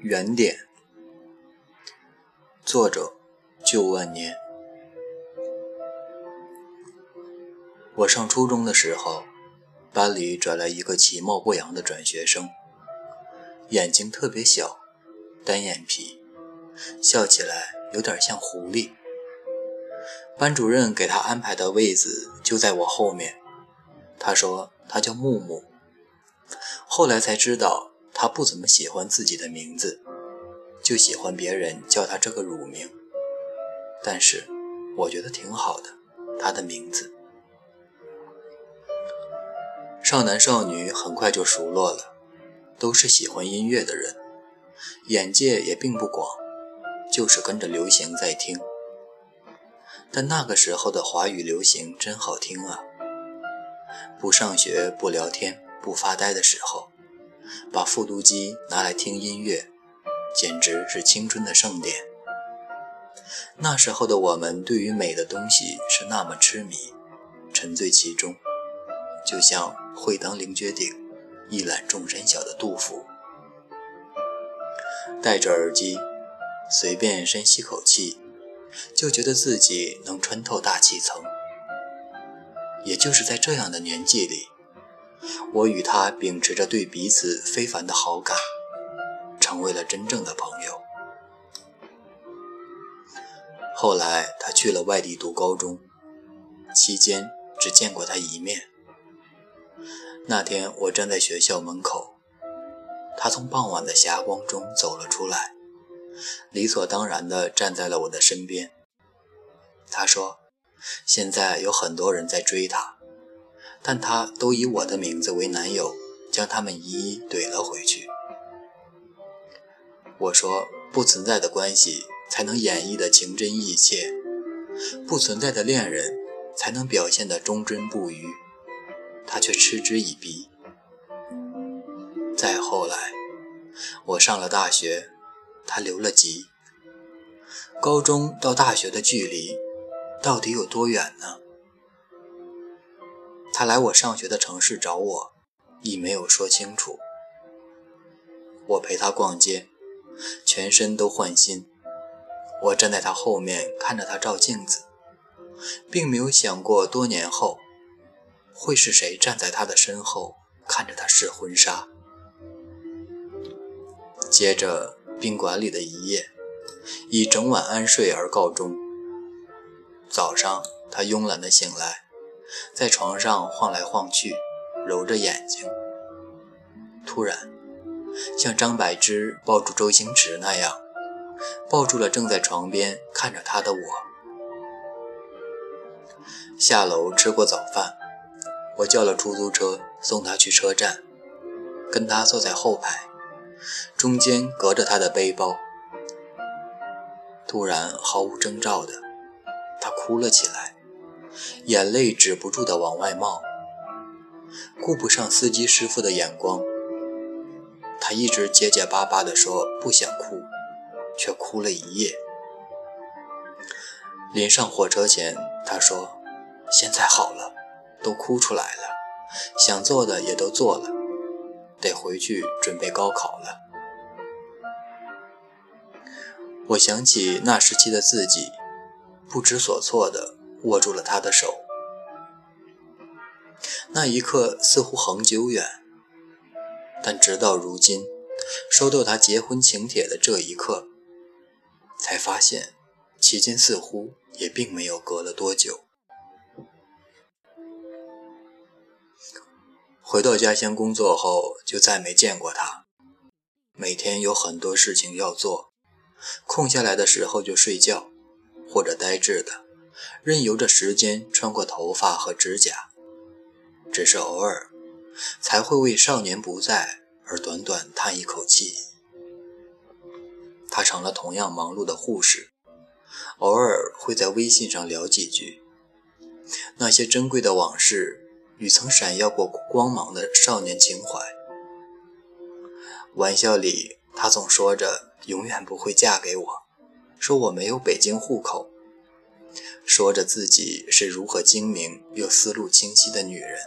原点，作者：旧万年。我上初中的时候，班里转来一个其貌不扬的转学生，眼睛特别小，单眼皮，笑起来有点像狐狸。班主任给他安排的位子就在我后面。他说他叫木木。后来才知道，他不怎么喜欢自己的名字，就喜欢别人叫他这个乳名。但是我觉得挺好的，他的名字。少男少女很快就熟络了，都是喜欢音乐的人，眼界也并不广，就是跟着流行在听。但那个时候的华语流行真好听啊！不上学、不聊天、不发呆的时候，把复读机拿来听音乐，简直是青春的盛典。那时候的我们对于美的东西是那么痴迷，沉醉其中，就像会当凌绝顶，一览众山小的杜甫。戴着耳机，随便深吸口气。就觉得自己能穿透大气层，也就是在这样的年纪里，我与他秉持着对彼此非凡的好感，成为了真正的朋友。后来他去了外地读高中，期间只见过他一面。那天我站在学校门口，他从傍晚的霞光中走了出来。理所当然地站在了我的身边。他说：“现在有很多人在追他，但他都以我的名字为男友，将他们一一怼了回去。”我说：“不存在的关系才能演绎的情真意切，不存在的恋人才能表现的忠贞不渝。”他却嗤之以鼻。再后来，我上了大学。他留了级。高中到大学的距离到底有多远呢？他来我上学的城市找我，亦没有说清楚。我陪他逛街，全身都换新。我站在他后面看着他照镜子，并没有想过多年后会是谁站在他的身后看着他试婚纱。接着。宾馆里的一夜，以整晚安睡而告终。早上，他慵懒地醒来，在床上晃来晃去，揉着眼睛。突然，像张柏芝抱住周星驰那样，抱住了正在床边看着他的我。下楼吃过早饭，我叫了出租车送他去车站，跟他坐在后排。中间隔着他的背包，突然毫无征兆的，他哭了起来，眼泪止不住的往外冒。顾不上司机师傅的眼光，他一直结结巴巴地说不想哭，却哭了一夜。临上火车前，他说：“现在好了，都哭出来了，想做的也都做了。”得回去准备高考了。我想起那时期的自己，不知所措的握住了他的手。那一刻似乎很久远，但直到如今，收到他结婚请帖的这一刻，才发现其间似乎也并没有隔了多久。回到家乡工作后，就再没见过他。每天有很多事情要做，空下来的时候就睡觉，或者呆滞的，任由着时间穿过头发和指甲。只是偶尔，才会为少年不在而短短叹一口气。他成了同样忙碌的护士，偶尔会在微信上聊几句，那些珍贵的往事。与曾闪耀过光芒的少年情怀。玩笑里，他总说着永远不会嫁给我，说我没有北京户口，说着自己是如何精明又思路清晰的女人，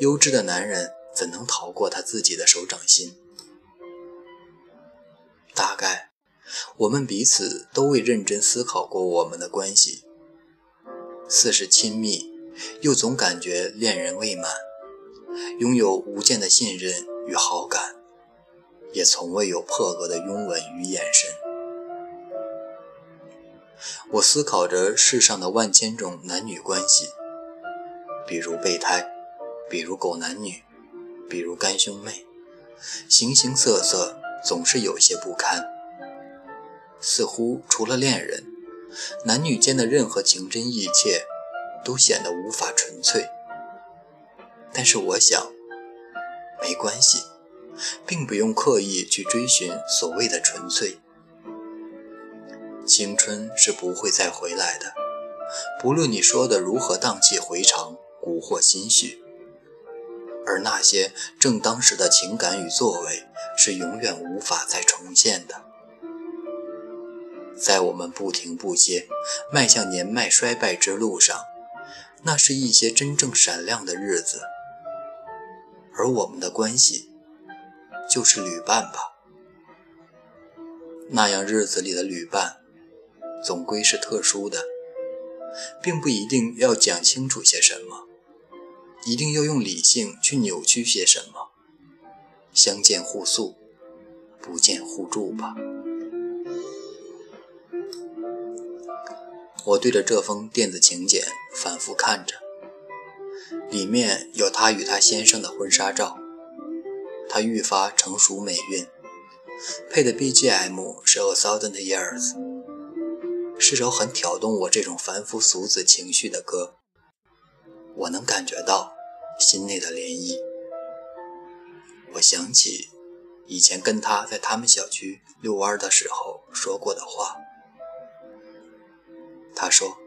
优质的男人怎能逃过他自己的手掌心？大概我们彼此都未认真思考过我们的关系，似是亲密，又总感觉恋人未满，拥有无间的信任与好感，也从未有破格的拥吻与眼神。我思考着世上的万千种男女关系，比如备胎，比如狗男女，比如干兄妹，形形色色，总是有些不堪。似乎除了恋人，男女间的任何情真意切，都显得无法纯粹。但是我想，没关系，并不用刻意去追寻所谓的纯粹。青春是不会再回来的，不论你说的如何荡气回肠、蛊惑心绪，而那些正当时的情感与作为是永远无法再重现的。在我们不停不歇迈向年迈衰败之路上，那是一些真正闪亮的日子，而我们的关系就是旅伴吧。那样日子里的旅伴。总归是特殊的，并不一定要讲清楚些什么，一定要用理性去扭曲些什么。相见互诉，不见互助吧。我对着这封电子请柬反复看着，里面有他与他先生的婚纱照，他愈发成熟美韵，配的 BGM 是《A Thousand Years》。是首很挑动我这种凡夫俗子情绪的歌，我能感觉到心内的涟漪。我想起以前跟他在他们小区遛弯的时候说过的话。他说：“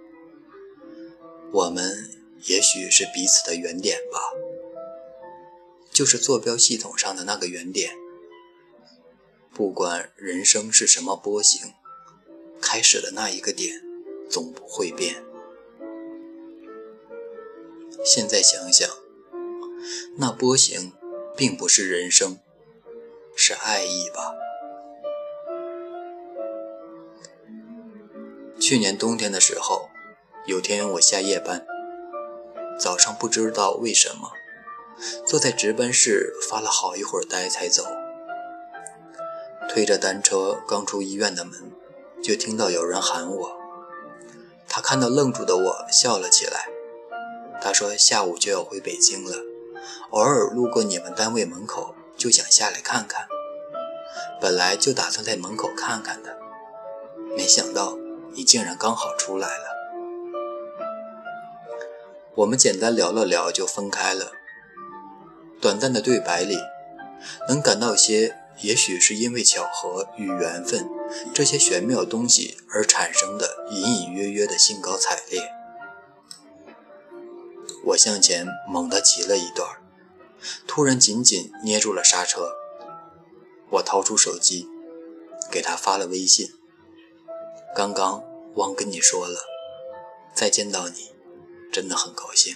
我们也许是彼此的原点吧，就是坐标系统上的那个原点。不管人生是什么波形。”开始的那一个点，总不会变。现在想想，那波形并不是人生，是爱意吧？去年冬天的时候，有天我下夜班，早上不知道为什么，坐在值班室发了好一会儿呆才走，推着单车刚出医院的门。就听到有人喊我，他看到愣住的我，笑了起来。他说：“下午就要回北京了，偶尔路过你们单位门口，就想下来看看。本来就打算在门口看看的，没想到你竟然刚好出来了。”我们简单聊了聊，就分开了。短暂的对白里，能感到些。也许是因为巧合与缘分这些玄妙东西而产生的隐隐约约的兴高采烈。我向前猛地骑了一段，突然紧紧捏住了刹车。我掏出手机，给他发了微信：“刚刚忘跟你说了，再见到你，真的很高兴。”